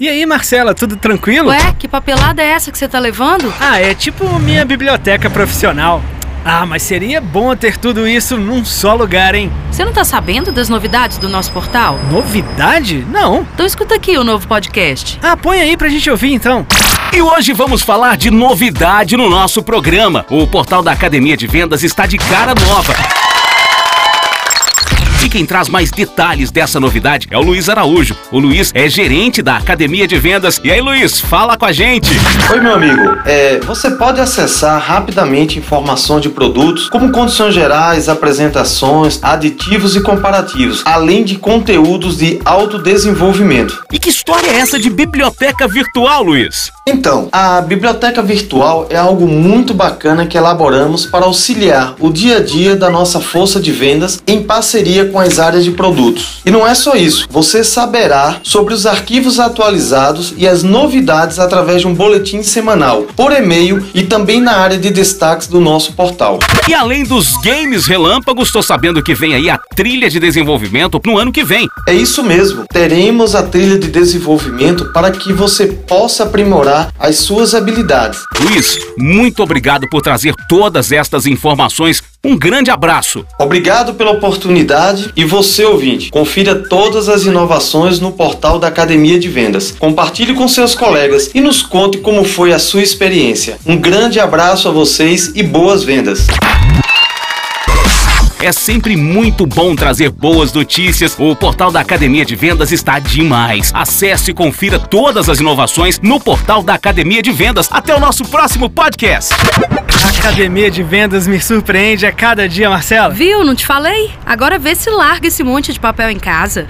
E aí, Marcela, tudo tranquilo? Ué, que papelada é essa que você tá levando? Ah, é tipo minha biblioteca profissional. Ah, mas seria bom ter tudo isso num só lugar, hein? Você não tá sabendo das novidades do nosso portal? Novidade? Não. Então escuta aqui o novo podcast. Ah, põe aí pra gente ouvir então. E hoje vamos falar de novidade no nosso programa. O portal da Academia de Vendas está de cara nova. E quem traz mais detalhes dessa novidade é o Luiz Araújo. O Luiz é gerente da Academia de Vendas. E aí, Luiz, fala com a gente. Oi, meu amigo. É, você pode acessar rapidamente informações de produtos, como condições gerais, apresentações, aditivos e comparativos, além de conteúdos de autodesenvolvimento. E que história é essa de biblioteca virtual, Luiz? Então, a biblioteca virtual é algo muito bacana que elaboramos para auxiliar o dia a dia da nossa força de vendas em parceria com as áreas de produtos. E não é só isso, você saberá sobre os arquivos atualizados e as novidades através de um boletim semanal, por e-mail e também na área de destaques do nosso portal. E além dos games relâmpagos, estou sabendo que vem aí a trilha de desenvolvimento no ano que vem. É isso mesmo, teremos a trilha de desenvolvimento para que você possa aprimorar as suas habilidades. Luiz, muito obrigado por trazer todas estas informações. Um grande abraço. Obrigado pela oportunidade e você, ouvinte, confira todas as inovações no portal da Academia de Vendas. Compartilhe com seus colegas e nos conte como foi a sua experiência. Um grande abraço a vocês e boas vendas. É sempre muito bom trazer boas notícias. O portal da Academia de Vendas está demais. Acesse e confira todas as inovações no portal da Academia de Vendas. Até o nosso próximo podcast. Academia de Vendas me surpreende a cada dia, Marcela. Viu? Não te falei? Agora vê se larga esse monte de papel em casa.